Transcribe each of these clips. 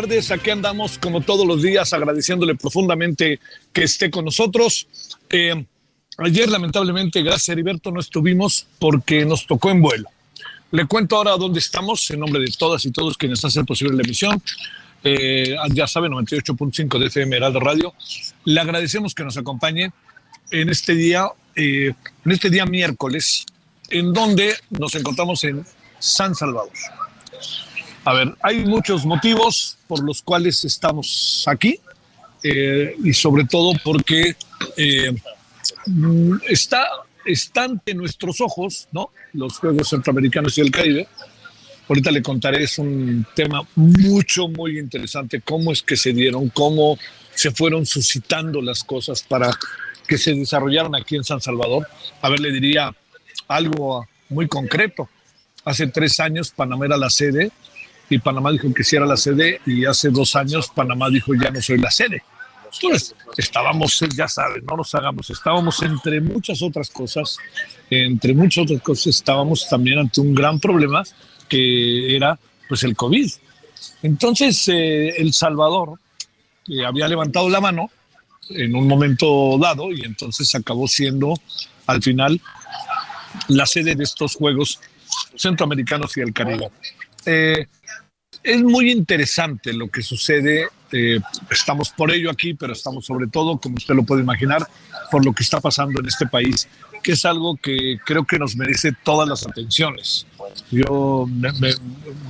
Tardes. Aquí andamos como todos los días agradeciéndole profundamente que esté con nosotros. Eh, ayer lamentablemente, gracias Heriberto, no estuvimos porque nos tocó en vuelo. Le cuento ahora dónde estamos en nombre de todas y todos quienes hacen posible la emisión. Eh, ya sabe, 98.5 de FM Heraldo Radio. Le agradecemos que nos acompañe en este día, eh, en este día miércoles, en donde nos encontramos en San Salvador. A ver, hay muchos motivos por los cuales estamos aquí eh, y sobre todo porque eh, está, está ante nuestros ojos, ¿no? Los Juegos Centroamericanos y el Caribe. Ahorita le contaré, es un tema mucho, muy interesante, cómo es que se dieron, cómo se fueron suscitando las cosas para que se desarrollaran aquí en San Salvador. A ver, le diría algo muy concreto. Hace tres años Panamá era la sede y Panamá dijo que sí era la sede y hace dos años Panamá dijo ya no soy la sede. Entonces, estábamos, ya saben, no nos hagamos, estábamos entre muchas otras cosas, entre muchas otras cosas, estábamos también ante un gran problema que era pues el COVID. Entonces, eh, El Salvador eh, había levantado la mano en un momento dado y entonces acabó siendo al final la sede de estos Juegos Centroamericanos y el Caribe. Eh, es muy interesante lo que sucede. eh, estamos por ello aquí, pero estamos sobre todo, como usted lo puede imaginar, por lo que está pasando en este país, que es algo que creo que nos merece todas las atenciones. Yo, me- me-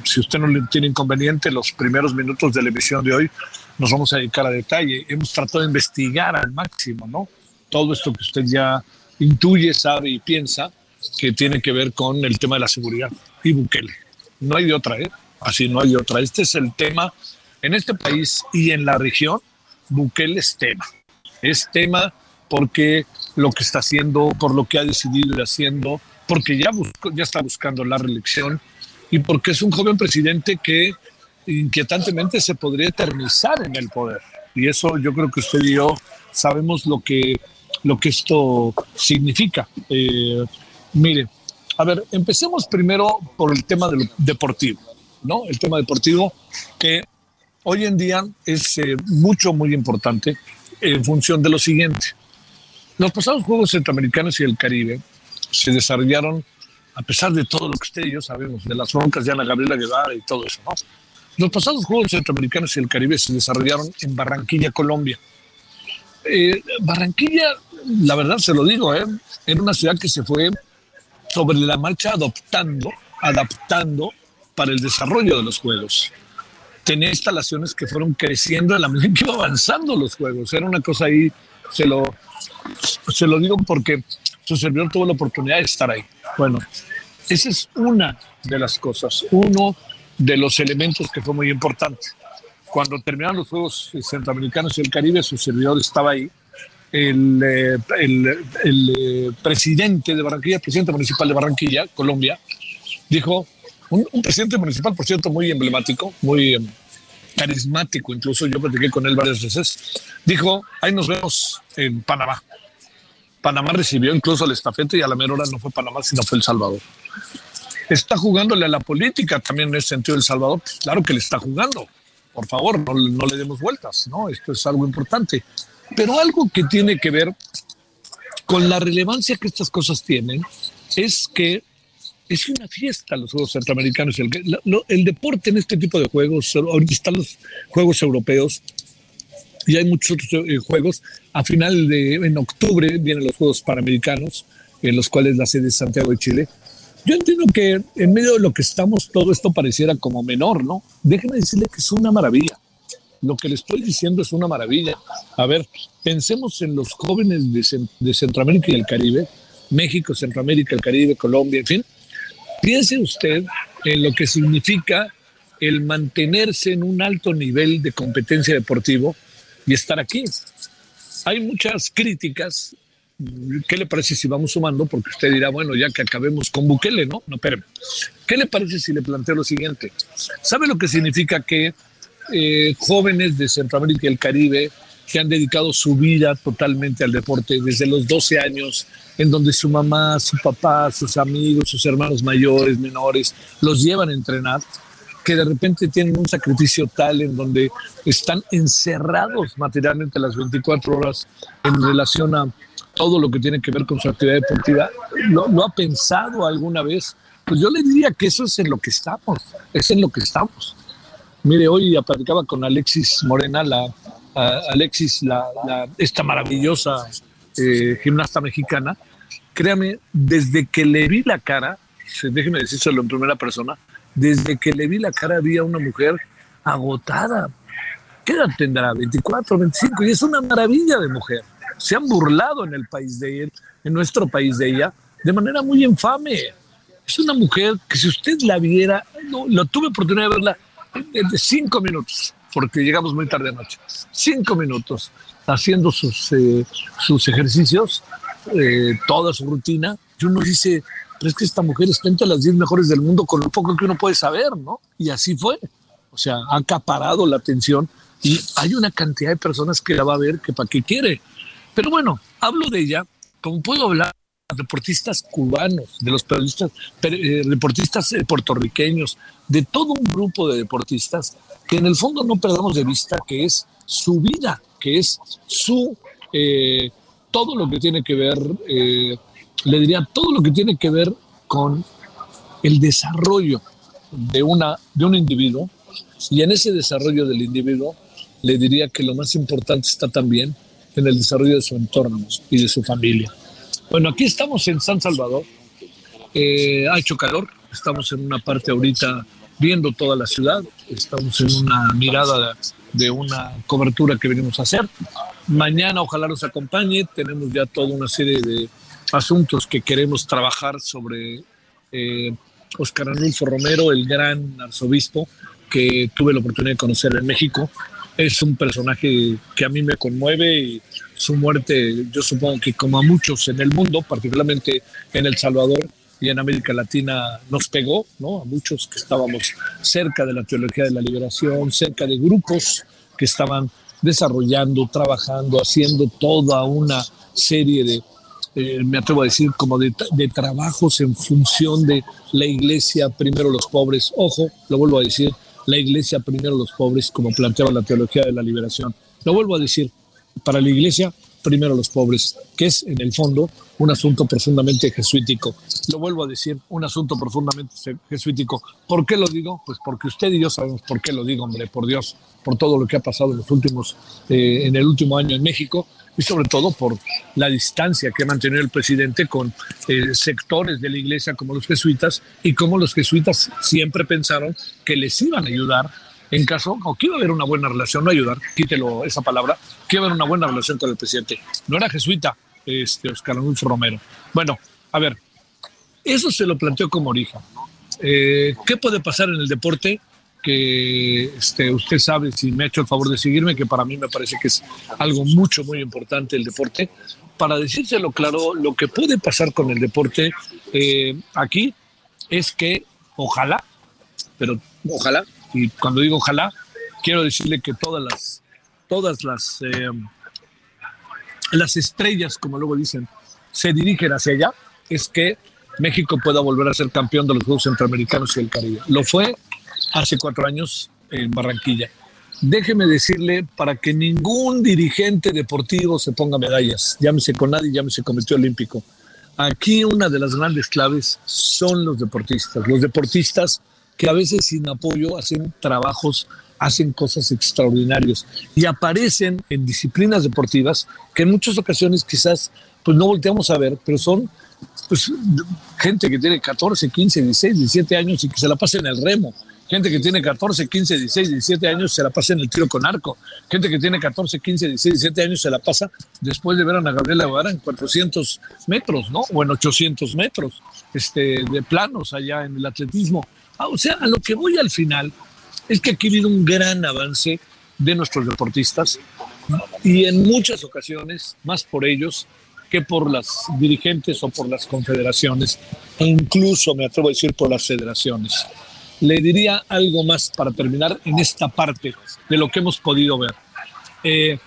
si usted no le tiene inconveniente, los primeros minutos de la emisión de hoy nos vamos a dedicar a detalle. Hemos tratado de investigar al máximo, ¿no? Todo esto que usted ya intuye, sabe y piensa que tiene que ver con el tema de la seguridad y Bukele. No hay de otra, ¿eh? Así no hay de otra. Este es el tema en este país y en la región. Bukele es tema. Es tema porque lo que está haciendo, por lo que ha decidido ir haciendo, porque ya, buscó- ya está buscando la reelección y porque es un joven presidente que inquietantemente se podría eternizar en el poder. Y eso yo creo que usted y yo sabemos lo que, lo que esto significa. Eh, mire, a ver, empecemos primero por el tema de lo deportivo, ¿no? El tema deportivo que hoy en día es eh, mucho, muy importante en función de lo siguiente. Los pasados Juegos Centroamericanos y el Caribe se desarrollaron, a pesar de todo lo que usted y yo sabemos, de las broncas de Ana Gabriela Guevara y todo eso, ¿no? Los pasados Juegos Centroamericanos y el Caribe se desarrollaron en Barranquilla, Colombia. Eh, Barranquilla, la verdad se lo digo, ¿eh? era una ciudad que se fue sobre la marcha adoptando, adaptando para el desarrollo de los juegos. Tenía instalaciones que fueron creciendo a la medida que iba avanzando los juegos. Era una cosa ahí, se lo, Se lo digo porque su servidor tuvo la oportunidad de estar ahí. Bueno, esa es una de las cosas, uno de los elementos que fue muy importante. Cuando terminaron los Juegos Centroamericanos y el Caribe, su servidor estaba ahí. El, eh, el, el eh, presidente de Barranquilla, presidente municipal de Barranquilla, Colombia, dijo, un, presidente municipal, por cierto, muy emblemático, muy em, carismático, incluso yo platiqué con él varias veces, dijo, ahí nos vemos en Panamá. Panamá recibió incluso el estafeta y a la mera hora no fue Panamá, sino fue El Salvador. Está jugándole a la política también en ese sentido El Salvador. Pues claro que le está jugando. Por favor, no, no le demos vueltas, ¿no? Esto es algo importante. Pero algo que tiene que ver con la relevancia que estas cosas tienen es que es una fiesta los Juegos Centroamericanos. El, el, deporte en este tipo de juegos, ahorita están los Juegos Europeos y hay muchos otros eh, juegos. A final de, en octubre vienen los Juegos Panamericanos, en los cuales la sede es Santiago de Chile. Yo entiendo que en medio de lo que estamos, todo esto pareciera como menor, ¿no? Déjenme decirle que es una maravilla. Lo que le estoy diciendo es una maravilla. A ver, pensemos en los jóvenes de, de Centroamérica y el Caribe, México, Centroamérica, el Caribe, Colombia, en fin. Piense usted en lo que significa el mantenerse en un alto nivel de competencia deportivo y estar aquí. Hay muchas críticas. ¿Qué le parece si vamos sumando? Porque usted dirá, bueno, ya que acabemos con Bukele, ¿no? No, espérame. ¿Qué le parece si le planteo lo siguiente? ¿Sabe lo que significa que eh, jóvenes de Centroamérica y el Caribe que han dedicado su vida totalmente al deporte desde los 12 años, en donde su mamá, su papá, sus amigos, sus hermanos mayores, menores, los llevan a entrenar, que de repente tienen un sacrificio tal en donde están encerrados materialmente las 24 horas en relación a todo lo que tiene que ver con su actividad deportiva. ¿Lo, lo ha pensado alguna vez? Pues yo le diría que eso es en lo que estamos, es en lo que estamos. Mire, hoy ya platicaba con Alexis Morena, la, Alexis, la, la, esta maravillosa eh, gimnasta mexicana. Créame, desde que le vi la cara, déjeme decírselo en primera persona, desde que le vi la cara había una mujer agotada. ¿Qué edad tendrá? 24, 25, y es una maravilla de mujer. Se han burlado en el país de él, en nuestro país de ella, de manera muy infame. Es una mujer que si usted la viera, no, lo tuve oportunidad de verla de cinco minutos, porque llegamos muy tarde anoche. Cinco minutos haciendo sus, eh, sus ejercicios, eh, toda su rutina. Y uno dice, pero es que esta mujer está entre las 10 mejores del mundo con lo poco que uno puede saber, ¿no? Y así fue. O sea, ha acaparado la atención y hay una cantidad de personas que la va a ver que para qué quiere. Pero bueno, hablo de ella, como puedo hablar deportistas cubanos, de los periodistas, eh, deportistas eh, puertorriqueños, de todo un grupo de deportistas que en el fondo no perdamos de vista que es su vida, que es su eh, todo lo que tiene que ver eh, le diría todo lo que tiene que ver con el desarrollo de, una, de un individuo y en ese desarrollo del individuo le diría que lo más importante está también en el desarrollo de su entorno y de su familia. Bueno, aquí estamos en San Salvador, eh, ha hecho calor, estamos en una parte ahorita viendo toda la ciudad, estamos en una mirada de, una cobertura que venimos a hacer. Mañana ojalá nos acompañe, tenemos ya toda una serie de asuntos que queremos trabajar sobre eh, Oscar Anulfo Romero, el gran arzobispo que tuve la oportunidad de conocer en México. Es un personaje que a mí me conmueve y su muerte, yo supongo que como a muchos en el mundo, particularmente en El Salvador y en América Latina, nos pegó, ¿no? A muchos que estábamos cerca de la teología de la liberación, cerca de grupos que estaban desarrollando, trabajando, haciendo toda una serie de, eh, me atrevo a decir, como de, de, trabajos en función de la iglesia, primero los pobres. Ojo, lo vuelvo a decir, la iglesia, primero los pobres, como planteaba la teología de la liberación. Lo vuelvo a decir, para la iglesia, primero los pobres, que es en el fondo un asunto profundamente jesuítico. Lo vuelvo a decir, un asunto profundamente jesuítico. ¿Por qué lo digo? Pues porque usted y yo sabemos por qué lo digo, hombre, por Dios, por todo lo que ha pasado en los últimos, eh, en el último año en México y sobre todo por la distancia que ha mantenido el presidente con eh, sectores de la iglesia como los jesuitas y como los jesuitas siempre pensaron que les iban a ayudar en caso, o que iba a haber una buena relación, no ayudar, quítelo esa palabra, que iba a haber una buena relación con el presidente. No era jesuita, este, Oscar Anulfo Romero. Bueno, a ver, eso se lo planteó como origen. Eh, ¿Qué puede pasar en el deporte? Que este, usted sabe, si me ha hecho el favor de seguirme, que para mí me parece que es algo mucho, muy importante el deporte. Para decírselo claro, lo que puede pasar con el deporte eh, aquí es que ojalá, pero ojalá, y cuando digo ojalá, quiero decirle que todas las, todas las, eh, las estrellas, como luego dicen, se dirigen hacia allá, es que México pueda volver a ser campeón de los Juegos Centroamericanos y el Caribe. Lo fue hace cuatro años en Barranquilla. Déjeme decirle para que ningún dirigente deportivo se ponga medallas, llámese con nadie, llámese Comité Olímpico. Aquí una de las grandes claves son los deportistas. Los deportistas que a veces sin apoyo hacen trabajos, hacen cosas extraordinarias y aparecen en disciplinas deportivas que en muchas ocasiones quizás pues no volteamos a ver, pero son pues gente que tiene 14, 15, 16, 17 años y que se la pasa en el remo. Gente que tiene 14, 15, 16, 17 años se la pasa en el tiro con arco. Gente que tiene 14, 15, 16, 17 años se la pasa después de ver a Ana Gabriela Guevara en 400 metros, ¿no? O en 800 metros este, de planos allá en el atletismo. Ah, o sea, a lo que voy al final es que aquí ha habido un gran avance de nuestros deportistas y en muchas ocasiones, más por ellos, que por las dirigentes o por las confederaciones, e incluso me atrevo a decir por las federaciones. Le diría algo más para terminar en esta parte de lo que hemos podido ver. Eh,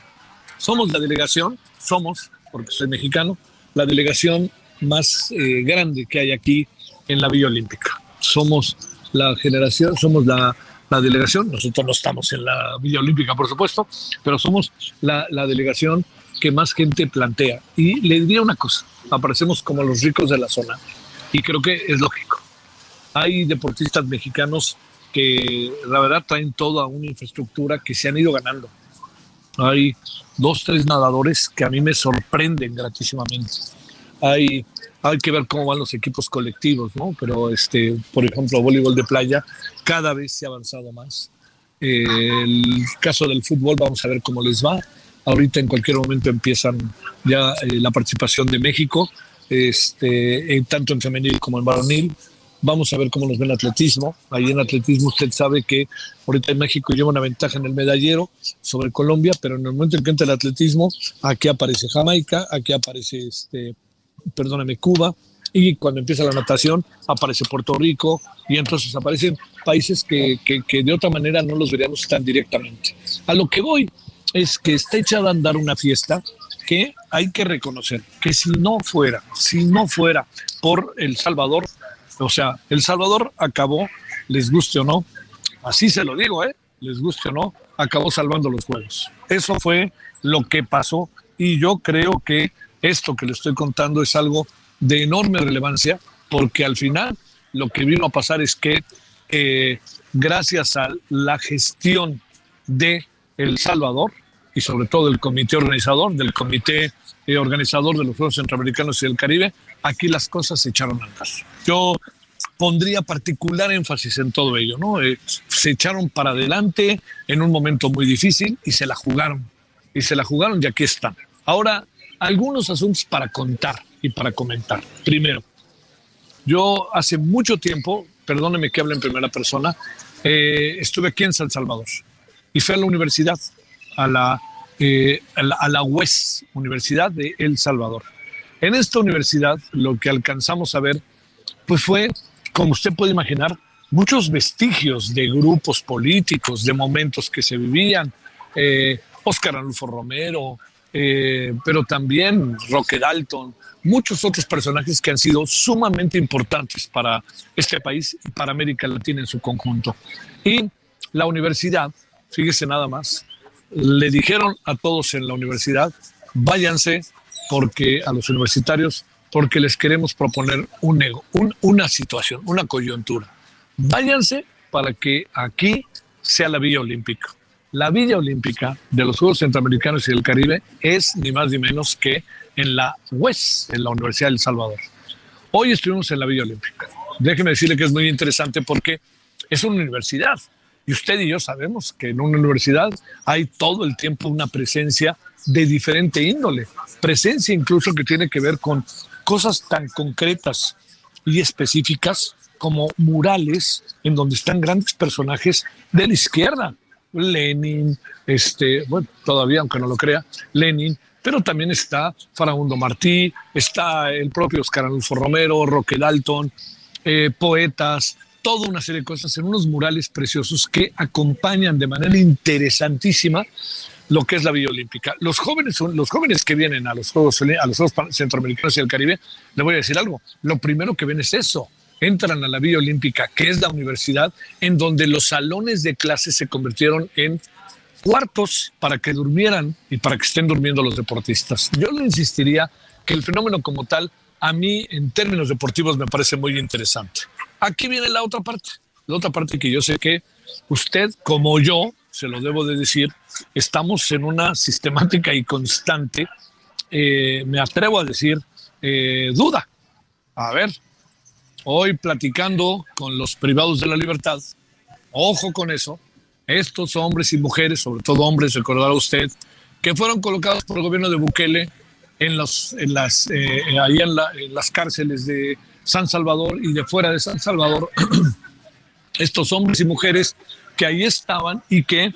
somos la delegación, somos, porque soy mexicano, la delegación más eh, grande que hay aquí en la Villa Olímpica. Somos la generación, somos la, la, delegación, nosotros no estamos en la Villa Olímpica, por supuesto, pero somos la, la delegación que más gente plantea. Y le diría una cosa, aparecemos como los ricos de la zona y creo que es lógico. Hay deportistas mexicanos que la verdad traen toda una infraestructura que se han ido ganando. Hay dos, tres nadadores que a mí me sorprenden gratísimamente. Hay, hay que ver cómo van los equipos colectivos, ¿no? Pero, este, por ejemplo, voleibol de playa cada vez se ha avanzado más. Eh, el caso del fútbol, vamos a ver cómo les va. Ahorita en cualquier momento empiezan ya eh, la participación de México, este, tanto en femenil como en varonil. Vamos a ver cómo nos ven el atletismo. Ahí en atletismo usted sabe que ahorita en México lleva una ventaja en el medallero sobre Colombia, pero en el momento en que entra el atletismo, aquí aparece Jamaica, aquí aparece, este, perdóname, Cuba, y cuando empieza la natación aparece Puerto Rico y entonces aparecen países que, que, de otra manera no los veríamos tan directamente. A lo que voy es que está echada a andar una fiesta que hay que reconocer que si no fuera, si no fuera por El Salvador, o sea, El Salvador acabó, les guste o no, así se lo digo, ¿eh? les guste o no, acabó salvando los juegos. Eso fue lo que pasó y yo creo que esto que le estoy contando es algo de enorme relevancia porque al final lo que vino a pasar es que eh, gracias a la gestión de El Salvador, y sobre todo el comité organizador, del comité eh, organizador de los Juegos Centroamericanos y del Caribe, aquí las cosas se echaron andar. Yo pondría particular énfasis en todo ello, ¿no? Eh, se echaron para adelante en un momento muy difícil y se la jugaron, y se la jugaron y aquí están. Ahora, algunos asuntos para contar y para comentar. Primero, yo hace mucho tiempo, perdóneme que hable en primera persona, eh, estuve aquí en San Salvador y fui a la universidad a la, eh, a la, a la UES, Universidad de El Salvador. En esta universidad lo que alcanzamos a ver pues fue, como usted puede imaginar, muchos vestigios de grupos políticos, de momentos que se vivían. Eh, Oscar Anulfo Romero, eh, pero también Roque Dalton, muchos otros personajes que han sido sumamente importantes para este país y para América Latina en su conjunto. Y la universidad, fíjese nada más, le dijeron a todos en la universidad, váyanse porque a los universitarios, porque les queremos proponer un ego, un, una situación, una coyuntura. Váyanse para que aquí sea la Villa Olímpica. La Villa Olímpica de los Juegos Centroamericanos y del Caribe es ni más ni menos que en la UES, en la Universidad del Salvador. Hoy estuvimos en la Villa Olímpica. Déjeme decirle que es muy interesante porque es una universidad, y usted y yo sabemos que en una universidad hay todo el tiempo una presencia de diferente índole, presencia incluso que tiene que ver con cosas tan concretas y específicas como murales en donde están grandes personajes de la izquierda. Lenin, este, bueno, todavía aunque no lo crea, Lenin, pero también está Farabundo Martí, está el propio Oscar Alonso Romero, Roque Dalton, eh, poetas, toda una serie de cosas en unos murales preciosos que acompañan de manera interesantísima lo que es la Villa Olímpica. Los jóvenes, los jóvenes que vienen a los Juegos, a los Juegos Centroamericanos y del Caribe, le voy a decir algo, lo primero que ven es eso, entran a la Villa Olímpica, que es la universidad, en donde los salones de clases se convirtieron en cuartos para que durmieran y para que estén durmiendo los deportistas. Yo le insistiría que el fenómeno como tal, a mí en términos deportivos me parece muy interesante. Aquí viene la otra parte, la otra parte que yo sé que usted como yo, se lo debo de decir, estamos en una sistemática y constante, eh, me atrevo a decir, eh, duda. A ver, hoy platicando con los privados de la libertad, ojo con eso, estos hombres y mujeres, sobre todo hombres, recordará usted, que fueron colocados por el gobierno de Bukele en, los, en las, eh, ahí en, las cárceles de San Salvador y de fuera de San Salvador, estos hombres y mujeres que ahí estaban y que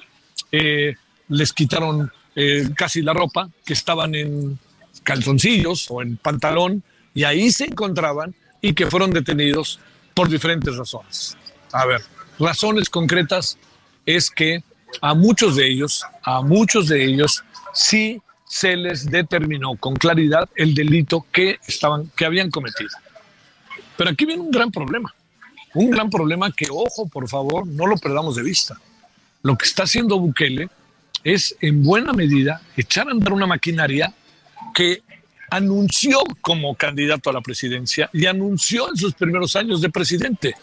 eh, les quitaron eh, casi la ropa, que estaban en calzoncillos o en pantalón, y ahí se encontraban y que fueron detenidos por diferentes razones. A ver, razones concretas es que a muchos de ellos, a muchos de ellos, sí se les determinó con claridad el delito que, estaban, que habían cometido. Pero aquí viene un gran problema, un gran problema que, ojo, por favor, no lo perdamos de vista. Lo que está haciendo Bukele es, en buena medida, echar a andar una maquinaria que anunció como candidato a la presidencia y anunció en sus primeros años de presidente.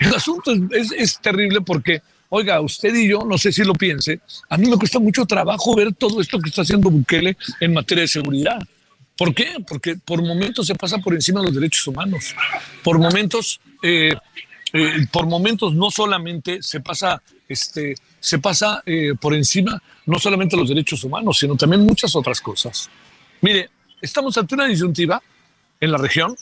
El asunto es, es terrible porque Oiga, usted y yo, no sé si lo piense, a mí me cuesta mucho trabajo ver todo esto que está haciendo Bukele en materia de seguridad. ¿Por qué? Porque por momentos se pasa por encima de los derechos humanos. Por momentos, eh, eh, por momentos no solamente se pasa, este, se pasa eh, por encima no solamente los derechos humanos, sino también muchas otras cosas. Mire, estamos ante una disyuntiva en la región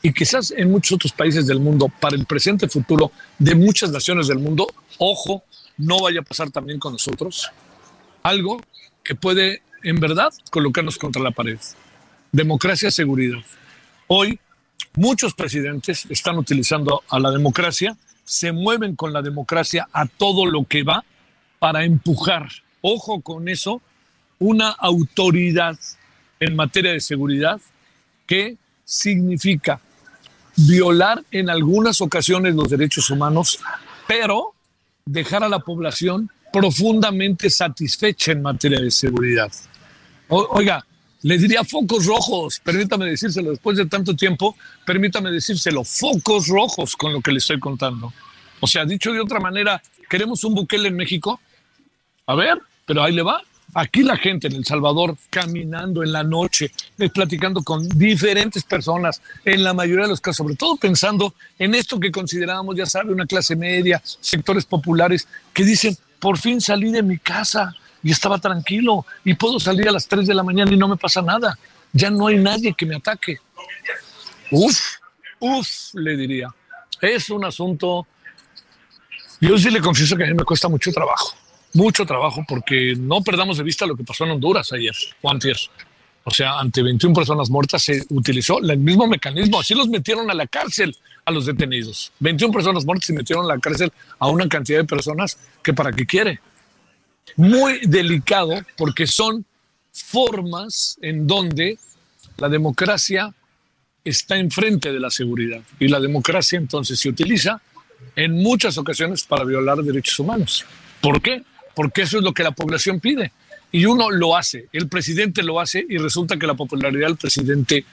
y quizás en muchos otros países del mundo, para el presente futuro de muchas naciones del mundo, ojo, no vaya a pasar también con nosotros, algo que puede en verdad colocarnos contra la pared. Democracia, seguridad. Hoy muchos presidentes están utilizando a la democracia, se mueven con la democracia a todo lo que va para empujar, ojo con eso, una autoridad en materia de seguridad que significa violar en algunas ocasiones los derechos humanos, pero dejar a la población profundamente satisfecha en materia de seguridad. oiga, le diría focos rojos, permítame decírselo después de tanto tiempo, permítame decírselo, focos rojos con lo que le estoy contando. O sea, dicho de otra manera, ¿queremos un Bukele en México? A ver, pero ahí le va. Aquí la gente en El Salvador caminando en la noche, eh, platicando con diferentes personas, en la mayoría de los casos, sobre todo pensando en esto que considerábamos, ya sabe, una clase media, sectores populares, que dicen, por fin salí de mi casa y estaba tranquilo y puedo salir a las 3 de la mañana y no me pasa nada. Ya no hay nadie que me ataque. Uf, uf, le diría. Es un asunto, yo sí le confieso que a mí me cuesta mucho trabajo mucho trabajo porque no perdamos de vista lo que pasó en Honduras ayer antier. O sea, ante 21 personas muertas se utilizó el mismo mecanismo. Así los metieron a la cárcel a los detenidos. 21 personas muertas y metieron a la cárcel a una cantidad de personas que para qué quiere. Muy delicado porque son formas en donde la democracia está enfrente de la seguridad. Y la democracia entonces se utiliza en muchas ocasiones para violar derechos humanos. ¿Por qué? Porque eso es lo que la población pide. Y uno lo hace, el presidente lo hace y resulta que la popularidad del presidente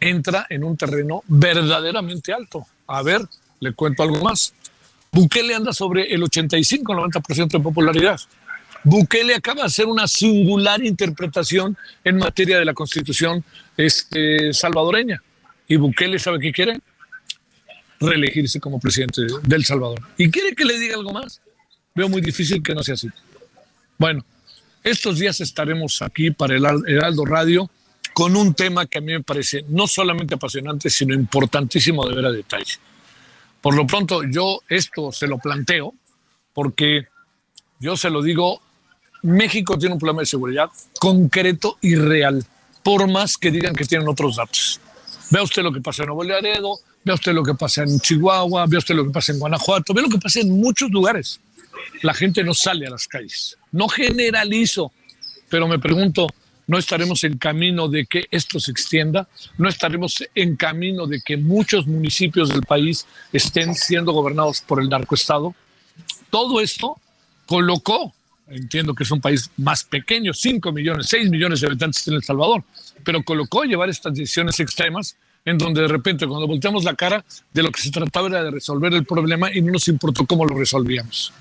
entra en un terreno verdaderamente alto. A ver, le cuento algo más. Bukele anda sobre el 85-90% de popularidad. Bukele acaba de hacer una singular interpretación en materia de la constitución este, salvadoreña. Y Bukele sabe qué quiere? Reelegirse como presidente de El Salvador. ¿Y quiere que le diga algo más? Veo muy difícil que no sea así. Bueno, estos días estaremos aquí para el Heraldo Radio con un tema que a mí me parece no solamente apasionante, sino importantísimo de ver a detalle. Por lo pronto, yo esto se lo planteo porque yo se lo digo, México tiene un problema de seguridad concreto y real, por más que digan que tienen otros datos. Vea usted lo que pasa en Nuevo Laredo, vea usted lo que pasa en Chihuahua, vea usted lo que pasa en Guanajuato, vea lo que pasa en muchos lugares. La gente no sale a las calles. No generalizo, pero me pregunto, ¿no estaremos en camino de que esto se extienda? ¿No estaremos en camino de que muchos municipios del país estén siendo gobernados por el narcoestado? Todo esto colocó, entiendo que es un país más pequeño, 5 millones, 6 millones de habitantes en El Salvador, pero colocó llevar estas decisiones extremas en donde de repente cuando volteamos la cara de lo que se trataba era de resolver el problema y no nos importó cómo lo resolvíamos.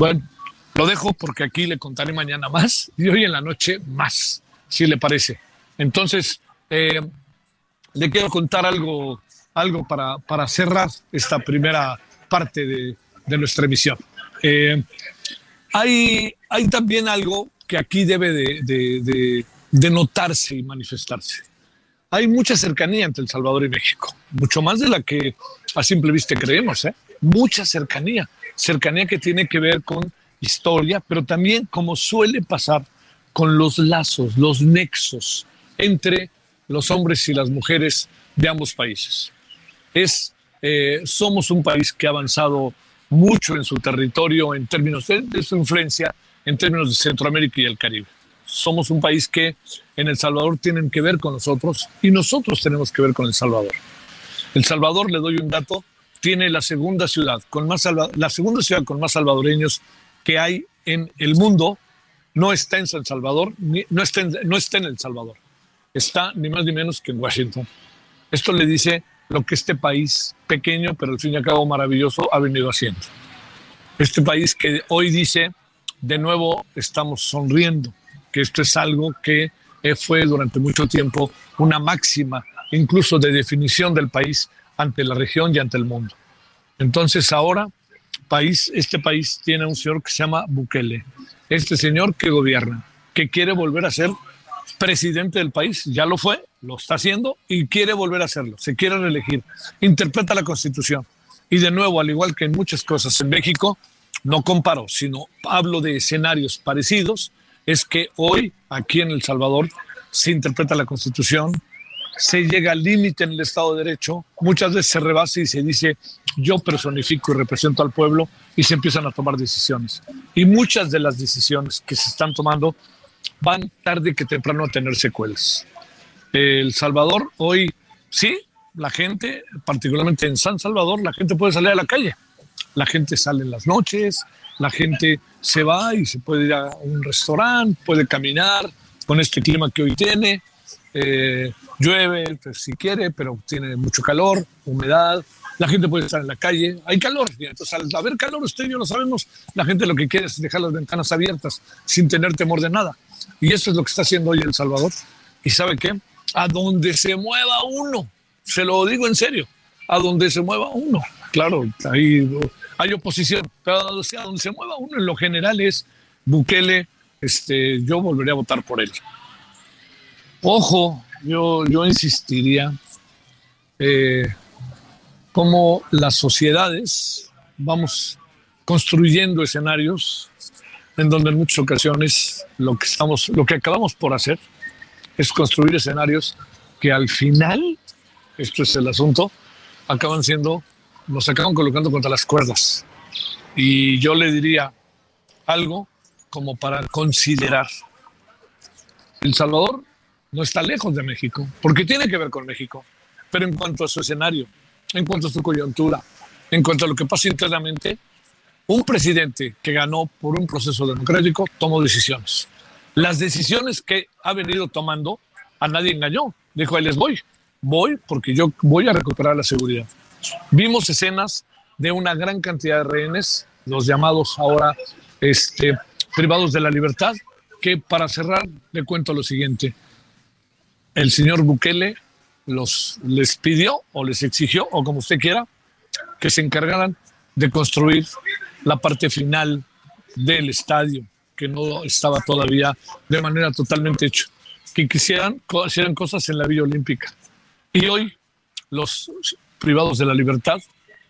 Bueno, lo dejo porque aquí le contaré mañana más y hoy en la noche más, si le parece. Entonces, eh, le quiero contar algo, algo para, para cerrar esta primera parte de, de nuestra emisión. Eh, hay, hay también algo que aquí debe de, de, de, notarse y manifestarse. Hay mucha cercanía entre El Salvador y México, mucho más de la que a simple vista creemos, ¿eh? mucha cercanía cercanía que tiene que ver con historia, pero también como suele pasar con los lazos, los nexos entre los hombres y las mujeres de ambos países. Es, eh, somos un país que ha avanzado mucho en su territorio en términos de, de, su influencia, en términos de Centroamérica y el Caribe. Somos un país que en El Salvador tienen que ver con nosotros y nosotros tenemos que ver con El Salvador. El Salvador, le doy un dato, tiene la segunda ciudad con más la segunda ciudad con más salvadoreños que hay en el mundo. No está en San Salvador, no, está en, no está en El Salvador. Está ni más ni menos que en Washington. Esto le dice lo que este país pequeño, pero al fin y al cabo maravilloso, ha venido haciendo. Este país que hoy dice, de nuevo estamos sonriendo, que esto es algo que fue durante mucho tiempo una máxima, incluso de definición del país ante la región y ante el mundo. Entonces ahora país, este país tiene un señor que se llama Bukele, este señor que gobierna, que quiere volver a ser presidente del país, ya lo fue, lo está haciendo y quiere volver a hacerlo, se quiere reelegir, interpreta la constitución. Y de nuevo, al igual que en muchas cosas en México, no comparo, sino hablo de escenarios parecidos, es que hoy aquí en El Salvador se interpreta la constitución, se llega al límite en el Estado de Derecho, muchas veces se rebasa y se dice yo personifico y represento al pueblo y se empiezan a tomar decisiones. Y muchas de las decisiones que se están tomando van tarde que temprano a tener secuelas. El Salvador hoy, sí, la gente, particularmente en San Salvador, la gente puede salir a la calle. La gente sale en las noches, la gente se va y se puede ir a un restaurante, puede caminar con este clima que hoy tiene. Eh, llueve pues, si quiere, pero tiene mucho calor, humedad, la gente puede estar en la calle, hay calor, entonces al haber calor, usted y yo lo sabemos, la gente lo que quiere es dejar las ventanas abiertas sin tener temor de nada. Y eso es lo que está haciendo hoy El Salvador. ¿Y sabe qué? A donde se mueva uno, se lo digo en serio, a donde se mueva uno. Claro, hay, hay oposición, pero a donde se mueva uno en lo general es Bukele, este, yo volvería a votar por él. Ojo, yo, yo insistiría, eh, como las sociedades vamos construyendo escenarios en donde en muchas ocasiones lo que, estamos, lo que acabamos por hacer es construir escenarios que al final, esto es el asunto, acaban siendo, nos acaban colocando contra las cuerdas. Y yo le diría algo como para considerar. El Salvador no está lejos de México, porque tiene que ver con México. Pero en cuanto a su escenario, en cuanto a su coyuntura, en cuanto a lo que pasa internamente, un presidente que ganó por un proceso democrático tomó decisiones. Las decisiones que ha venido tomando a nadie engañó. Dijo, él les voy, voy porque yo voy a recuperar la seguridad. Vimos escenas de una gran cantidad de rehenes, los llamados ahora este, privados de la libertad, que para cerrar le cuento lo siguiente el señor Bukele les pidió o les exigió, o como usted quiera, que se encargaran de construir la parte final del estadio que no estaba todavía de manera totalmente hecho, que quisieran, hicieran cosas en la Villa Olímpica. Y hoy los privados de la libertad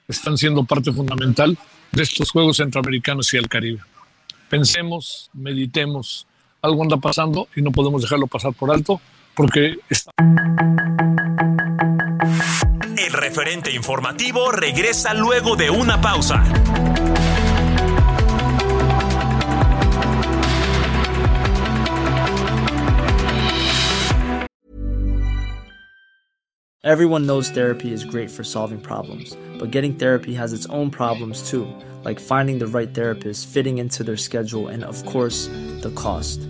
están siendo parte fundamental de estos Juegos Centroamericanos y el Caribe. Pensemos, meditemos, algo anda pasando y no podemos dejarlo pasar por alto porque está... El referente informativo regresa luego de una pausa. Everyone knows therapy is great for solving problems, but getting therapy has its own problems too, like finding the right therapist, fitting into their schedule, and of course, the cost.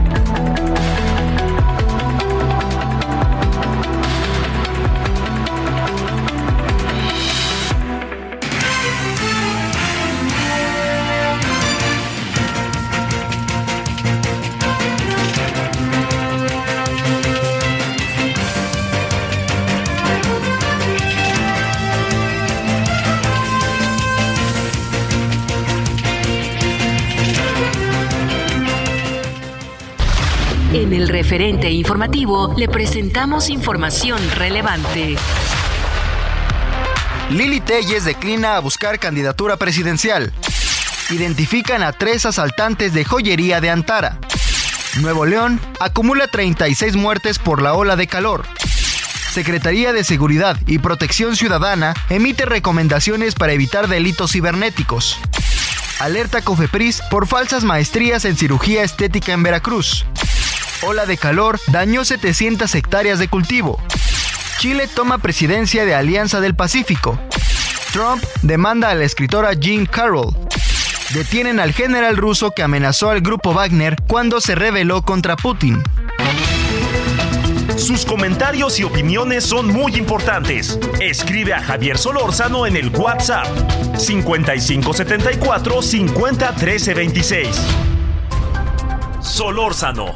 Referente informativo le presentamos información relevante. Lili Telles declina a buscar candidatura presidencial. Identifican a tres asaltantes de joyería de Antara. Nuevo León acumula 36 muertes por la ola de calor. Secretaría de Seguridad y Protección Ciudadana emite recomendaciones para evitar delitos cibernéticos. Alerta Cofepris por falsas maestrías en cirugía estética en Veracruz. Ola de calor dañó 700 hectáreas de cultivo. Chile toma presidencia de Alianza del Pacífico. Trump demanda a la escritora Jean Carroll. Detienen al general ruso que amenazó al grupo Wagner cuando se rebeló contra Putin. Sus comentarios y opiniones son muy importantes. Escribe a Javier Solórzano en el WhatsApp 5574 50 13 26. Solórzano,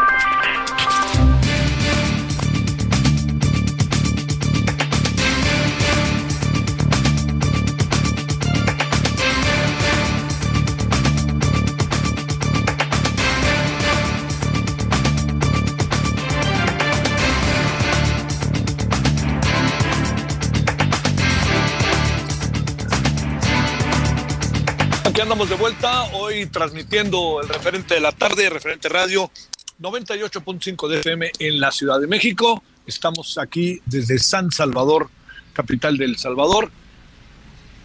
De vuelta, hoy transmitiendo el referente de la tarde, referente radio 98.5 de FM en la Ciudad de México. Estamos aquí desde San Salvador, capital del Salvador.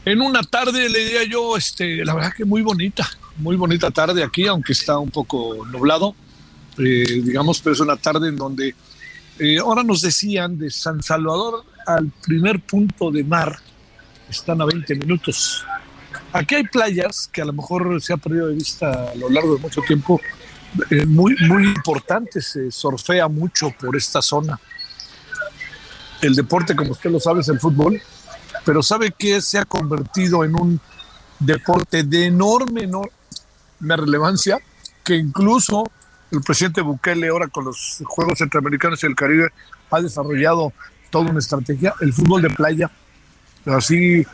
En una tarde, le diría yo, este, la verdad que muy bonita, muy bonita tarde aquí, aunque está un poco nublado, eh, digamos, pero es una tarde en donde eh, ahora nos decían de San Salvador al primer punto de mar, están a 20 minutos. Aquí hay playas que a lo mejor se ha perdido de vista a lo largo de mucho tiempo, eh, muy, muy importantes, se surfea mucho por esta zona. El deporte, como usted lo sabe, es el fútbol, pero sabe que se ha convertido en un deporte de enorme, enorme relevancia, que incluso el presidente Bukele ahora con los Juegos Centroamericanos y el Caribe ha desarrollado toda una estrategia, el fútbol de playa, así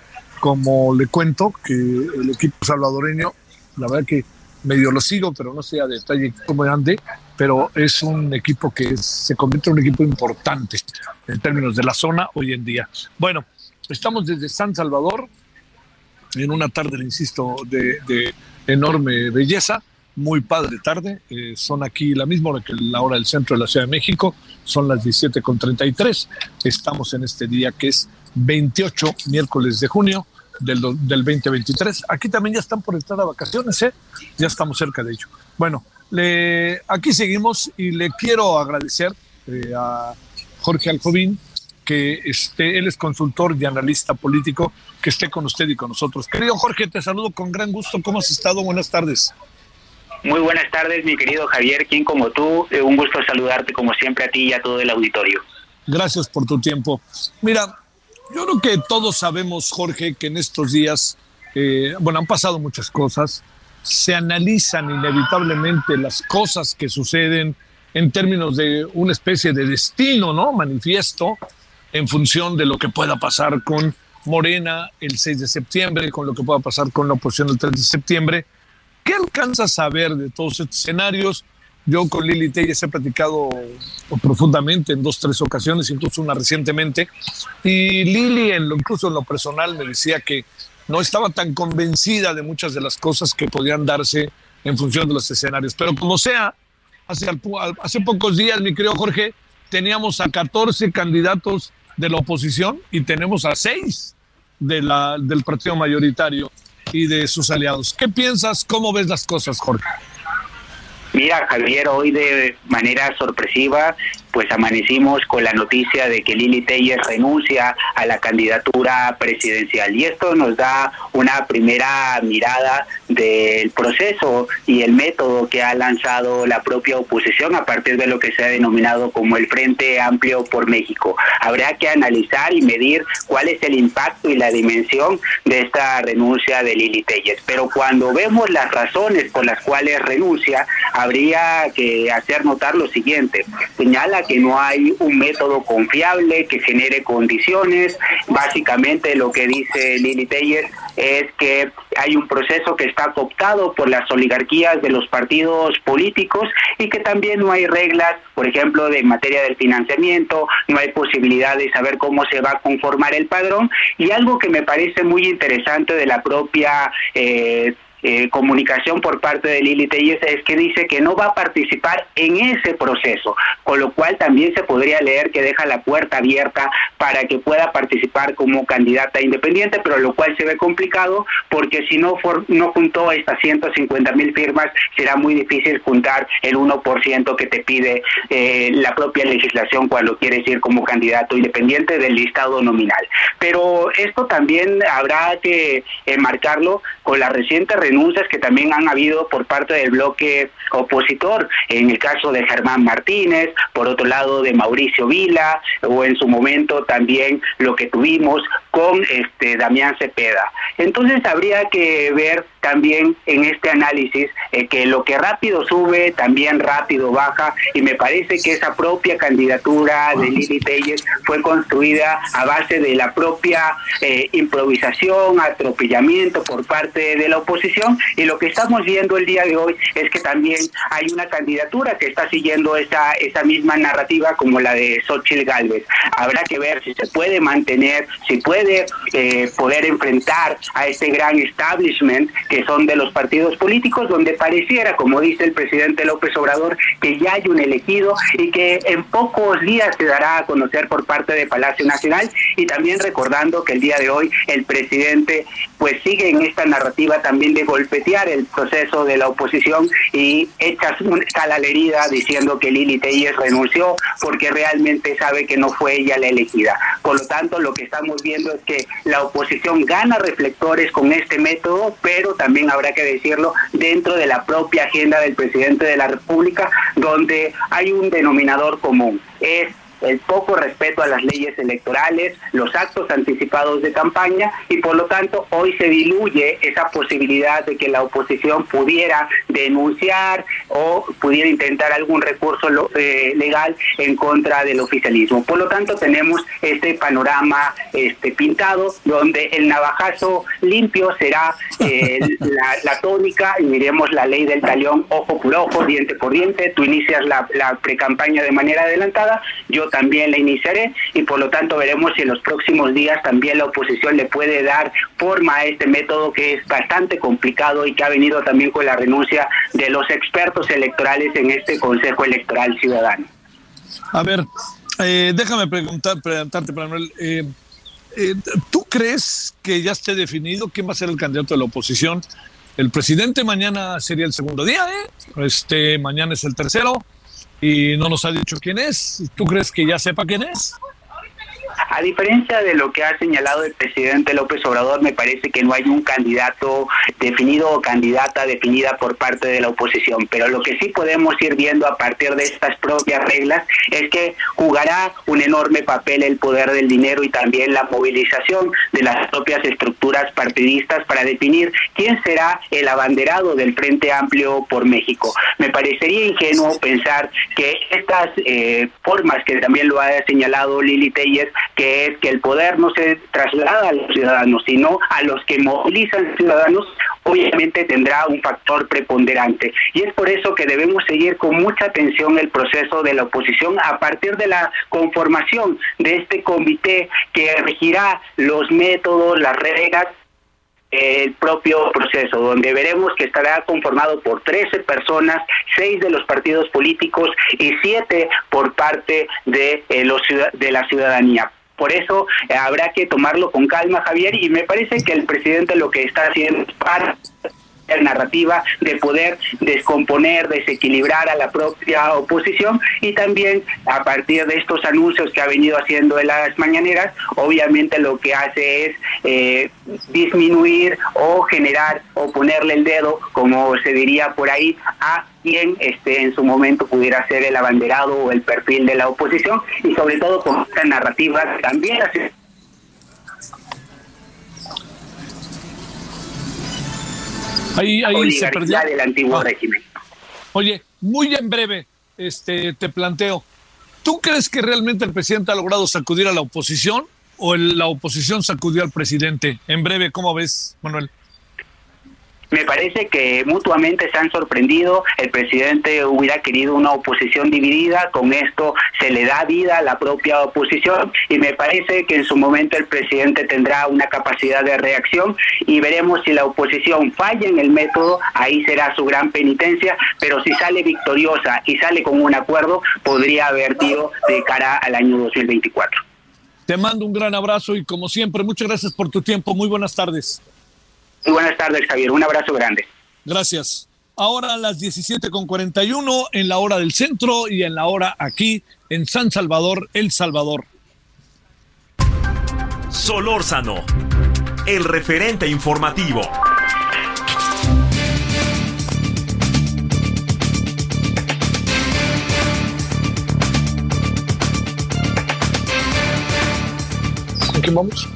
como le cuento que el equipo salvadoreño, la verdad que medio lo sigo, pero no sé a detalle cómo ande, pero es un equipo que se convierte en un equipo importante en términos de la zona hoy en día. Bueno, estamos desde San Salvador, en una tarde, le insisto, de, enorme belleza, muy padre tarde, eh, son aquí la misma hora que la hora del centro de la Ciudad de México, son las 17.33, estamos en este día que es 28, miércoles de junio, del, del 2023. Aquí también ya están por entrar a vacaciones, ¿eh? ya estamos cerca de ello. Bueno, le, aquí seguimos y le quiero agradecer eh, a Jorge Alcobín, que esté, él es consultor y analista político, que esté con usted y con nosotros. Querido Jorge, te saludo con gran gusto. ¿Cómo has estado? Buenas tardes. Muy buenas tardes, mi querido Javier, quien como tú, eh, un gusto saludarte como siempre a ti y a todo el auditorio. Gracias por tu tiempo. Mira, yo creo que todos sabemos, Jorge, que en estos días, eh, bueno, han pasado muchas cosas, se analizan inevitablemente las cosas que suceden en términos de una especie de destino, ¿no? Manifiesto en función de lo que pueda pasar con Morena el 6 de septiembre, con lo que pueda pasar con la oposición el 3 de septiembre. ¿Qué alcanzas a ver de todos estos escenarios? Yo con Lili Telles he platicado profundamente en dos, tres ocasiones, incluso una recientemente, y Lili, en lo, incluso en lo personal, me decía que no estaba tan convencida de muchas de las cosas que podían darse en función de los escenarios. Pero como sea, hace, hace pocos días, mi querido Jorge, teníamos a 14 candidatos de la oposición y tenemos a 6 de la, del partido mayoritario y de sus aliados. ¿Qué piensas? ¿Cómo ves las cosas, Jorge? Mira, Javier, hoy de manera sorpresiva pues amanecimos con la noticia de que Lili Telles renuncia a la candidatura presidencial. Y esto nos da una primera mirada del proceso y el método que ha lanzado la propia oposición a partir de lo que se ha denominado como el Frente Amplio por México. Habrá que analizar y medir cuál es el impacto y la dimensión de esta renuncia de Lili Telles. Pero cuando vemos las razones por las cuales renuncia, habría que hacer notar lo siguiente. Señala que no hay un método confiable que genere condiciones. Básicamente lo que dice Lili Telles es que hay un proceso que está cooptado por las oligarquías de los partidos políticos y que también no hay reglas, por ejemplo, de materia del financiamiento, no hay posibilidad de saber cómo se va a conformar el padrón y algo que me parece muy interesante de la propia eh, eh, comunicación por parte de Lili Telles es que dice que no va a participar en ese proceso, con lo cual también se podría leer que deja la puerta abierta para que pueda participar como candidata independiente, pero lo cual se ve complicado porque si no, no juntó estas 150 mil firmas, será muy difícil juntar el 1% que te pide eh, la propia legislación cuando quieres ir como candidato independiente del listado nominal. Pero esto también habrá que eh, marcarlo con la reciente denuncias que también han habido por parte del bloque opositor, en el caso de Germán Martínez, por otro lado de Mauricio Vila, o en su momento también lo que tuvimos con este Damián Cepeda. Entonces habría que ver también en este análisis eh, que lo que rápido sube también rápido baja y me parece que esa propia candidatura de Lili Telles fue construida a base de la propia eh, improvisación, atropellamiento por parte de la oposición y lo que estamos viendo el día de hoy es que también hay una candidatura que está siguiendo esa, esa misma narrativa como la de Xochitl Galvez. Habrá que ver si se puede mantener, si puede eh, poder enfrentar a este gran establishment que son de los partidos políticos, donde pareciera, como dice el presidente López Obrador, que ya hay un elegido y que en pocos días se dará a conocer por parte de Palacio Nacional y también recordando que el día de hoy el presidente pues sigue en esta narrativa también de golpetear el proceso de la oposición y echas a la herida diciendo que Lili Telles renunció porque realmente sabe que no fue ella la elegida. Por lo tanto, lo que estamos viendo es que la oposición gana reflectores con este método, pero también habrá que decirlo dentro de la propia agenda del presidente de la República, donde hay un denominador común. Es el poco respeto a las leyes electorales, los actos anticipados de campaña y por lo tanto hoy se diluye esa posibilidad de que la oposición pudiera denunciar o pudiera intentar algún recurso eh, legal en contra del oficialismo. Por lo tanto tenemos este panorama este pintado donde el navajazo limpio será eh, la, la, tónica y miremos la ley del talión ojo por ojo, diente por diente, tú inicias la, la precampaña de manera adelantada, yo también la iniciaré y por lo tanto veremos si en los próximos días también la oposición le puede dar forma a este método que es bastante complicado y que ha venido también con la renuncia de los expertos electorales en este Consejo Electoral Ciudadano. A ver, eh, déjame preguntar, preguntarte, Manuel. Eh, eh, ¿Tú crees que ya esté definido quién va a ser el candidato de la oposición? El presidente mañana sería el segundo día, ¿eh? Este, mañana es el tercero y no nos ha dicho quién es. ¿Tú crees que ya sepa quién es? A diferencia de lo que ha señalado el presidente López Obrador, me parece que no hay un candidato definido o candidata definida por parte de la oposición, pero lo que sí podemos ir viendo a partir de estas propias reglas es que jugará un enorme papel el poder del dinero y también la movilización de las propias estructuras partidistas para definir quién será el abanderado del Frente Amplio por México. Me parecería ingenuo pensar que estas eh, formas que también lo ha señalado Lili Telles, que es que el poder no se traslada a los ciudadanos, sino a los que movilizan ciudadanos, obviamente tendrá un factor preponderante. Y es por eso que debemos seguir con mucha atención el proceso de la oposición a partir de la conformación de este comité que regirá los métodos, las reglas el propio proceso, donde veremos que estará conformado por 13 personas, 6 de los partidos políticos y 7 por parte de, eh, los, de la ciudadanía. Por eso eh, habrá que tomarlo con calma, Javier, y me parece que el presidente lo que está haciendo es para narrativa de poder descomponer, desequilibrar a la propia oposición y también a partir de estos anuncios que ha venido haciendo en las mañaneras, obviamente lo que hace es eh, disminuir o generar o ponerle el dedo, como se diría por ahí, a quien este, en su momento pudiera ser el abanderado o el perfil de la oposición y sobre todo con esta narrativa también Ahí, ahí se perdió. del antiguo Ah. régimen. Oye, muy en breve, este, te planteo, ¿tú crees que realmente el presidente ha logrado sacudir a la oposición o el- la oposición sacudió al presidente? En breve, ¿cómo ves, Manuel? Me parece que mutuamente se han sorprendido. El presidente hubiera querido una oposición dividida. Con esto se le da vida a la propia oposición. Y me parece que en su momento el presidente tendrá una capacidad de reacción. Y veremos si la oposición falla en el método. Ahí será su gran penitencia. Pero si sale victoriosa y sale con un acuerdo, podría haber sido de cara al año 2024. Te mando un gran abrazo y como siempre, muchas gracias por tu tiempo. Muy buenas tardes. Muy buenas tardes, Javier. Un abrazo grande. Gracias. Ahora a las 17.41 en la hora del centro y en la hora aquí en San Salvador, El Salvador. Solórzano, el referente informativo. ¿En qué vamos?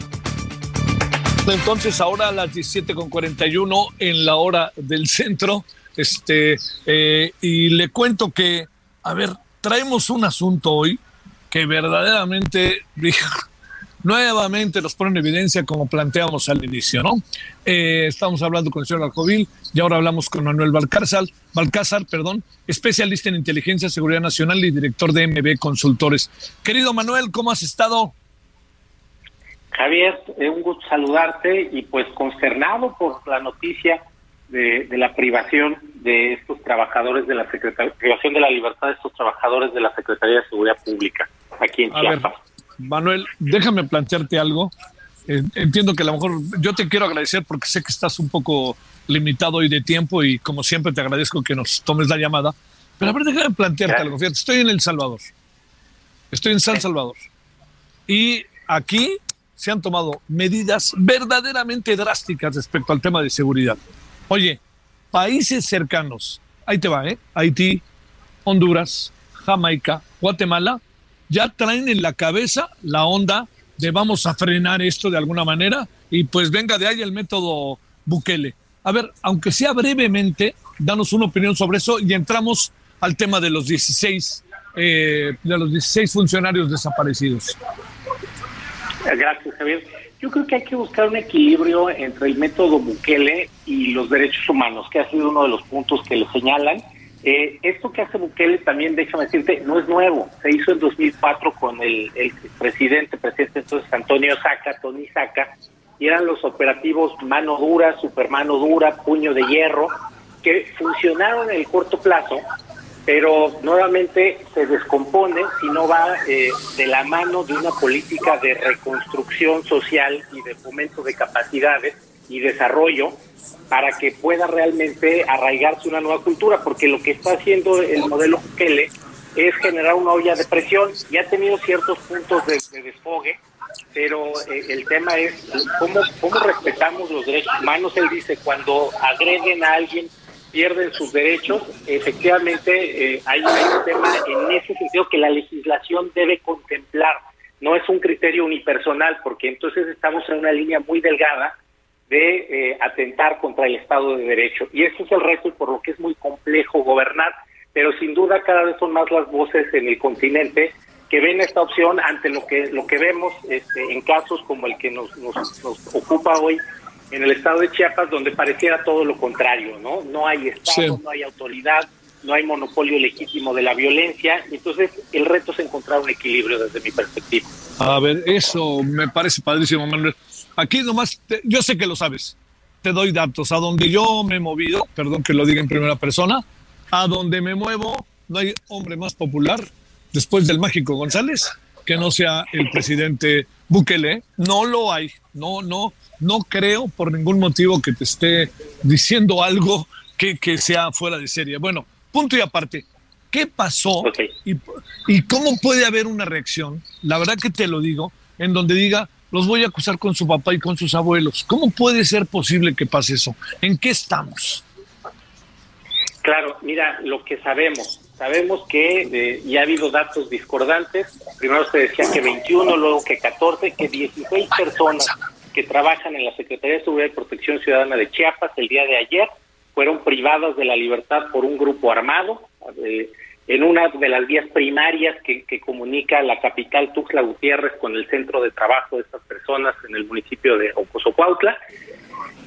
Entonces, ahora a las 17.41 en la hora del centro, este, eh, y le cuento que, a ver, traemos un asunto hoy que verdaderamente, nuevamente nos pone en evidencia como planteamos al inicio, ¿no? Eh, estamos hablando con el señor Alcovil y ahora hablamos con Manuel Balcázar, Balcázar, perdón, especialista en inteligencia, seguridad nacional y director de MB Consultores. Querido Manuel, ¿cómo has estado? Javier, es un gusto saludarte y pues consternado por la noticia de, de la privación de estos trabajadores de la Secretaría, privación de la libertad de estos trabajadores de la Secretaría de Seguridad Pública aquí en A ver, Chiapas. Manuel, déjame plantearte algo. Eh, entiendo que a lo mejor yo te quiero agradecer porque sé que estás un poco limitado hoy de tiempo y como siempre te agradezco que nos tomes la llamada. Pero a ver, déjame plantearte Gracias. algo. Fíjate, estoy en El Salvador. Estoy en San Salvador. Y aquí se han tomado medidas verdaderamente drásticas respecto al tema de seguridad. Oye, países cercanos, ahí te va, ¿eh? Haití, Honduras, Jamaica, Guatemala, ya traen en la cabeza la onda de vamos a frenar esto de alguna manera y pues venga de ahí el método Bukele. A ver, aunque sea brevemente, danos una opinión sobre eso y entramos al tema de los 16, eh, de los 16 funcionarios desaparecidos. Gracias, Javier. Yo creo que hay que buscar un equilibrio entre el método Bukele y los derechos humanos, que ha sido uno de los puntos que le señalan. Eh, esto que hace Bukele también, déjame decirte, no es nuevo. Se hizo en 2004 con el, el presidente, presidente entonces Antonio Saca, Tony Saca, y eran los operativos mano dura, supermano dura, puño de hierro, que funcionaron en el corto plazo, pero nuevamente se descompone si no va eh, de la mano de una política de reconstrucción social y de fomento de capacidades y desarrollo para que pueda realmente arraigarse una nueva cultura, porque lo que está haciendo el modelo Bukele es generar una olla de presión y ha tenido ciertos puntos de, desfogue, pero eh, el tema es cómo, cómo respetamos los derechos humanos. Él dice, cuando agreden a alguien, pierden sus derechos, efectivamente eh, hay, un tema en ese sentido que la legislación debe contemplar. No es un criterio unipersonal, porque entonces estamos en una línea muy delgada de eh, atentar contra el Estado de Derecho. Y ese es el reto por lo que es muy complejo gobernar, pero sin duda cada vez son más las voces en el continente que ven esta opción ante lo que lo que vemos este, en casos como el que nos, nos, ocupa hoy en el estado de Chiapas, donde pareciera todo lo contrario, ¿no? No hay Estado, no hay autoridad, no hay monopolio legítimo de la violencia, entonces el reto es encontrar un equilibrio desde mi perspectiva. A ver, eso me parece padrísimo, Manuel. Aquí nomás, yo sé que lo sabes, te doy datos. A donde yo me he movido, perdón que lo diga en primera persona, a donde me muevo, no hay hombre más popular después del mágico González que no sea el presidente Bukele. No lo hay. No, no, no creo por ningún motivo que te esté diciendo algo que, que sea fuera de serie. Bueno, punto y aparte. ¿Qué pasó? Y, ¿Y cómo puede haber una reacción? La verdad que te lo digo, en donde diga, los voy a acusar con su papá y con sus abuelos. ¿Cómo puede ser posible que pase eso? ¿En qué estamos? Claro, mira, lo que sabemos, sabemos que eh, ya ha habido datos discordantes. Primero se decía que 21, luego que 14, que 16 personas que trabajan en la Secretaría de Seguridad y Protección Ciudadana de Chiapas el día de ayer fueron privadas de la libertad por un grupo armado. Eh, en una de las vías primarias que, comunica la capital Tuxtla Gutiérrez con el centro de trabajo de estas personas en el municipio de Ocosocuautla.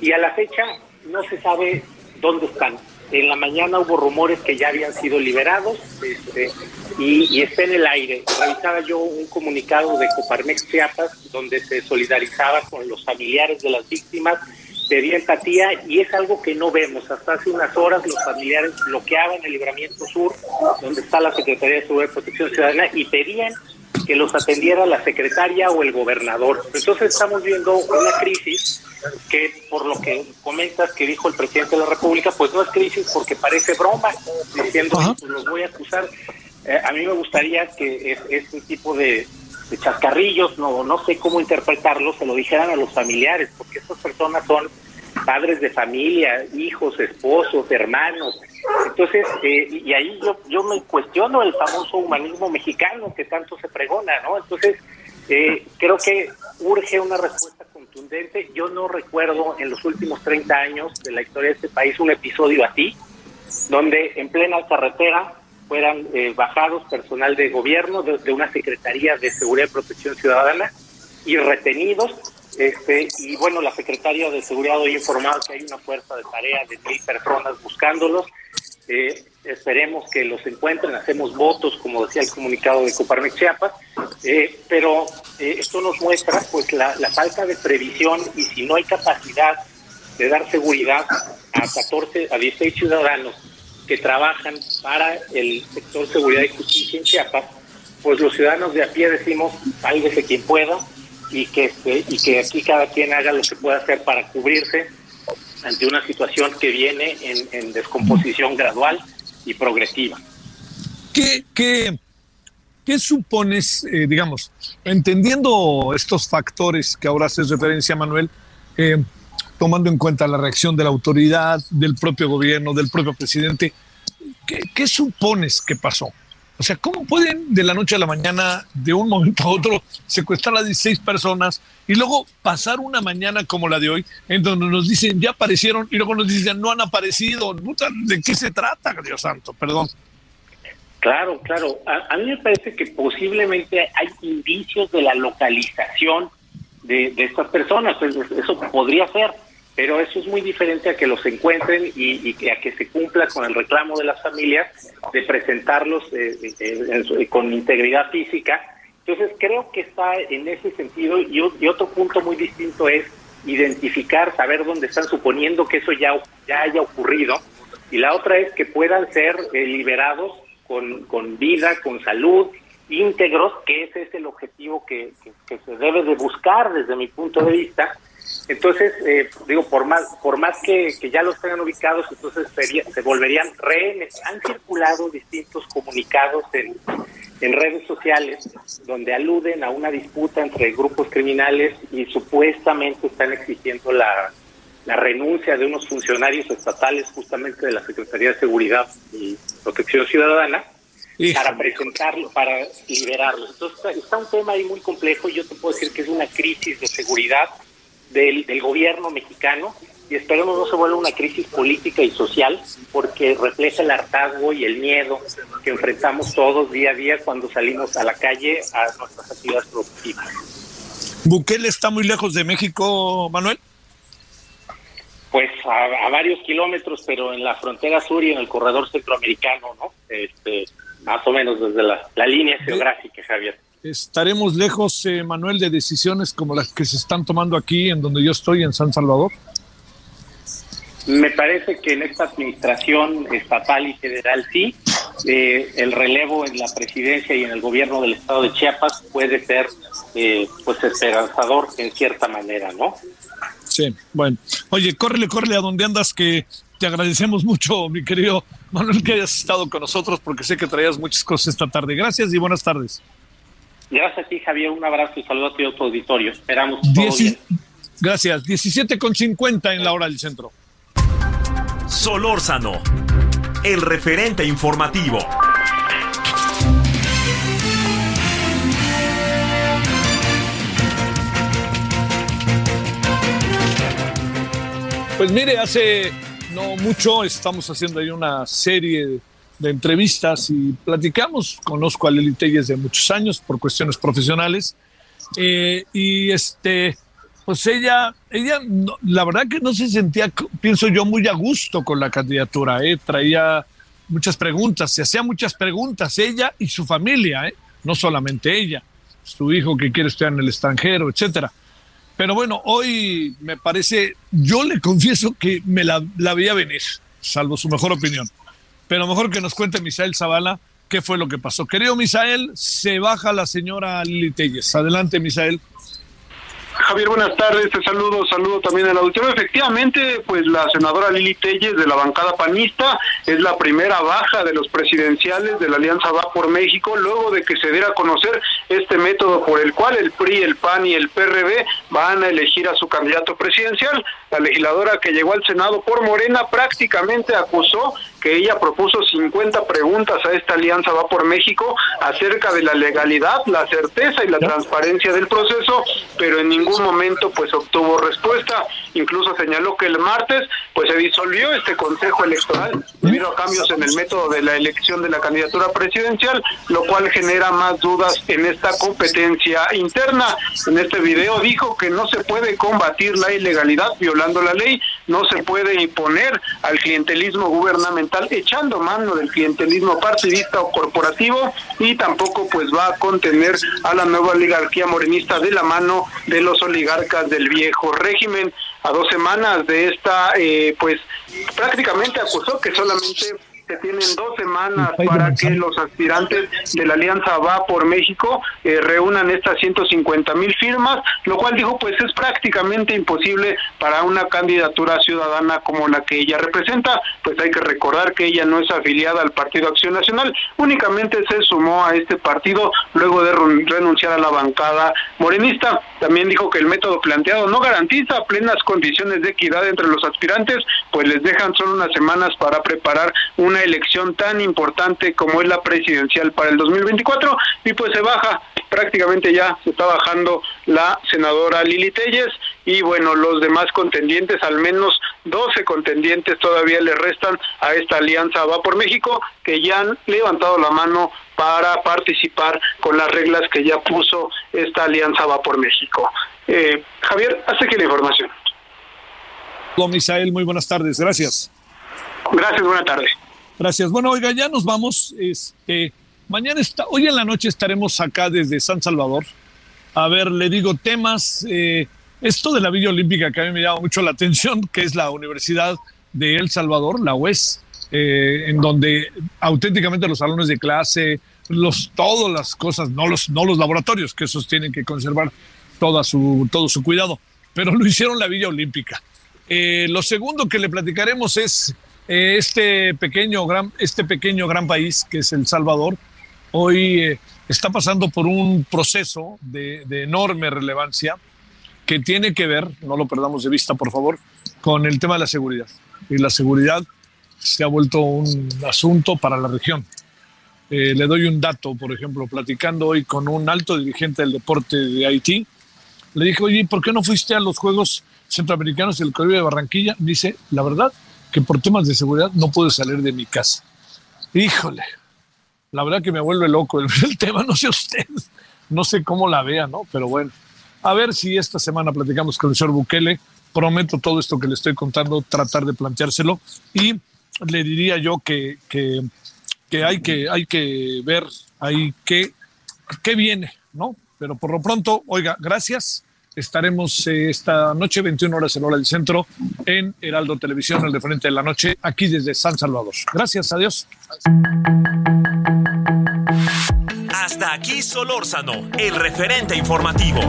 Y a la fecha no se sabe dónde están. En la mañana hubo rumores que ya habían sido liberados este, y, está en el aire. Revisaba yo un comunicado de Coparmex Chiapas donde se solidarizaba con los familiares de las víctimas pedía empatía y es algo que no vemos. Hasta hace unas horas los familiares bloqueaban el libramiento sur, donde está la Secretaría de Seguridad y Protección Ciudadana, y pedían que los atendiera la secretaria o el gobernador. Entonces estamos viendo una crisis que, por lo que comentas que dijo el presidente de la República, pues no es crisis porque parece broma, diciendo, pues los voy a acusar. Eh, a mí me gustaría que este tipo de, de chascarrillos, no, no sé cómo interpretarlo, se lo dijeran a los familiares, porque estas personas son padres de familia, hijos, esposos, hermanos. Entonces, eh, y ahí yo, yo me cuestiono el famoso humanismo mexicano que tanto se pregona, ¿no? Entonces, eh, creo que urge una respuesta contundente. Yo no recuerdo en los últimos 30 años de la historia de este país un episodio así, donde en plena carretera fueran eh, bajados personal de gobierno de, una Secretaría de Seguridad y Protección Ciudadana y retenidos. Este, y bueno, la Secretaría de Seguridad hoy informado que hay una fuerza de tarea de mil personas buscándolos. Eh, esperemos que los encuentren, hacemos votos, como decía el comunicado de Coparmex Chiapas, eh, pero esto nos muestra pues la, la falta de previsión y si no hay capacidad de dar seguridad a 14, a 16 ciudadanos que trabajan para el sector seguridad y justicia en Chiapas, pues los ciudadanos de a pie decimos, sálvese quien pueda y que, este, y que aquí cada quien haga lo que pueda hacer para cubrirse ante una situación que viene en, descomposición gradual y progresiva. ¿Qué, qué, qué supones, eh, digamos, entendiendo estos factores que ahora haces referencia, Manuel, eh, tomando en cuenta la reacción de la autoridad, del propio gobierno, del propio presidente, ¿qué, supones que pasó? O sea, ¿cómo pueden de la noche a la mañana, de un momento a otro, secuestrar a 16 personas y luego pasar una mañana como la de hoy, en donde nos dicen ya aparecieron y luego nos dicen no han aparecido? ¿De qué se trata, Dios santo? Perdón. Claro, claro. A, mí me parece que posiblemente hay indicios de la localización de, de estas personas. Eso podría ser pero eso es muy diferente a que los encuentren y, y, a que se cumpla con el reclamo de las familias de presentarlos eh, eh, con integridad física. Entonces creo que está en ese sentido y, otro punto muy distinto es identificar, saber dónde están suponiendo que eso ya, ya haya ocurrido y la otra es que puedan ser eh, liberados con, con vida, con salud, íntegros, que ese es el objetivo que, que se debe de buscar desde mi punto de vista Entonces, eh, digo, por más por más que, ya los tengan ubicados, entonces se volverían rehenes. Han circulado distintos comunicados en, en redes sociales donde aluden a una disputa entre grupos criminales y supuestamente están exigiendo la, la renuncia de unos funcionarios estatales justamente de la Secretaría de Seguridad y Protección Ciudadana para presentarlo, para liberarlo. Entonces está un tema ahí muy complejo y yo te puedo decir que es una crisis de seguridad del, del gobierno mexicano y esperemos no se vuelva una crisis política y social porque refleja el hartazgo y el miedo que enfrentamos todos día a día cuando salimos a la calle a nuestras actividades productivas. ¿Bukele está muy lejos de México, Manuel? Pues a, varios kilómetros, pero en la frontera sur y en el corredor centroamericano, ¿no? Este, más o menos desde la, línea geográfica, Javier. ¿Estaremos lejos, eh, Manuel, de decisiones como las que se están tomando aquí, en donde yo estoy, en San Salvador? Me parece que en esta administración estatal y federal sí, eh, el relevo en la presidencia y en el gobierno del estado de Chiapas puede ser eh, pues esperanzador en cierta manera, ¿no? Sí, bueno. Oye, córrele, córrele a donde andas, que te agradecemos mucho, mi querido Manuel, que hayas estado con nosotros, porque sé que traías muchas cosas esta tarde. Gracias y buenas tardes. Gracias a ti, Javier. Un abrazo y saludo a todo tu auditorio. Esperamos todo bien. Gracias. 17 con 50 en la hora del centro. Solórzano, el referente informativo. Pues mire, hace no mucho estamos haciendo ahí una serie de entrevistas y platicamos. Conozco a Lili Telles de muchos años por cuestiones profesionales. Eh, y este, pues ella, ella, la verdad que no se sentía, pienso yo, muy a gusto con la candidatura, ¿eh? traía muchas preguntas, se hacía muchas preguntas, ella y su familia, ¿eh? no solamente ella, su hijo que quiere estudiar en el extranjero, etcétera. Pero bueno, hoy me parece, yo le confieso que me la, la veía venir, salvo su mejor opinión. Pero mejor que nos cuente Misael Zavala qué fue lo que pasó. Querido Misael, se baja la señora Lili Telles. Adelante, Misael. Javier, buenas tardes, te saludo, saludo también al auditorio. Efectivamente, pues la senadora Lili Telles de la bancada panista es la primera baja de los presidenciales de la Alianza Va por México, luego de que se diera a conocer este método por el cual el PRI, el PAN y el PRB van a elegir a su candidato presidencial. La legisladora que llegó al Senado por Morena prácticamente acusó que ella propuso 50 preguntas a esta alianza Va por México acerca de la legalidad, la certeza y la transparencia del proceso, pero en ningún momento pues obtuvo respuesta. Incluso señaló que el martes pues se disolvió este Consejo Electoral debido a cambios en el método de la elección de la candidatura presidencial, lo cual genera más dudas en esta competencia interna. En este video dijo que no se puede combatir la ilegalidad violando la ley, no se puede imponer al clientelismo gubernamental echando mano del clientelismo partidista o corporativo y tampoco pues va a contener a la nueva oligarquía morenista de la mano de los oligarcas del viejo régimen. A dos semanas de esta, eh, pues prácticamente acusó que solamente que tienen dos semanas para que los aspirantes de la Alianza Va por México eh, reúnan estas 150 mil firmas, lo cual dijo pues es prácticamente imposible para una candidatura ciudadana como la que ella representa, pues hay que recordar que ella no es afiliada al Partido Acción Nacional, únicamente se sumó a este partido luego de renunciar a la bancada morenista. También dijo que el método planteado no garantiza plenas condiciones de equidad entre los aspirantes, pues les dejan solo unas semanas para preparar una elección tan importante como es la presidencial para el 2024 y pues se baja prácticamente ya se está bajando la senadora Lili Telles y bueno, los demás contendientes, al menos 12 contendientes todavía le restan a esta alianza Va por México que ya han levantado la mano para participar con las reglas que ya puso esta alianza Va por México. Eh, Javier, hace que la información. Misael, muy buenas tardes, gracias. Gracias, buenas tardes. Gracias. Bueno, oiga, ya nos vamos. Este, mañana está, hoy en la noche estaremos acá desde San Salvador. A ver, le digo temas. Eh, esto de la Villa Olímpica que a mí me llama mucho la atención, que es la Universidad de El Salvador, la UES, eh, en donde auténticamente los salones de clase, los, todas las cosas, no los, no los laboratorios, que esos tienen que conservar toda su, todo su cuidado, pero lo hicieron la Villa Olímpica. Eh, lo segundo que le platicaremos es eh, este, pequeño, gran, este pequeño gran país que es El Salvador. Hoy eh, está pasando por un proceso de, enorme relevancia que tiene que ver, no lo perdamos de vista por favor, con el tema de la seguridad. Y la seguridad se ha vuelto un asunto para la región. Eh, le doy un dato, por ejemplo, platicando hoy con un alto dirigente del deporte de Haití, le dije, oye, ¿por qué no fuiste a los Juegos Centroamericanos del Caribe de Barranquilla? dice, la verdad, que por temas de seguridad no puedo salir de mi casa. Híjole, la verdad que me vuelve loco el, el tema, no sé usted, no sé cómo la vea, ¿no? Pero bueno, a ver si esta semana platicamos con el señor Bukele, prometo todo esto que le estoy contando, tratar de planteárselo y le diría yo que, que que hay que, hay que ver ahí qué, qué viene, ¿no? Pero por lo pronto, oiga, gracias. Estaremos eh, esta noche, 21 horas en hora del centro, en Heraldo Televisión, el referente de la noche, aquí desde San Salvador. Gracias, adiós. Hasta aquí Solórzano, el referente informativo.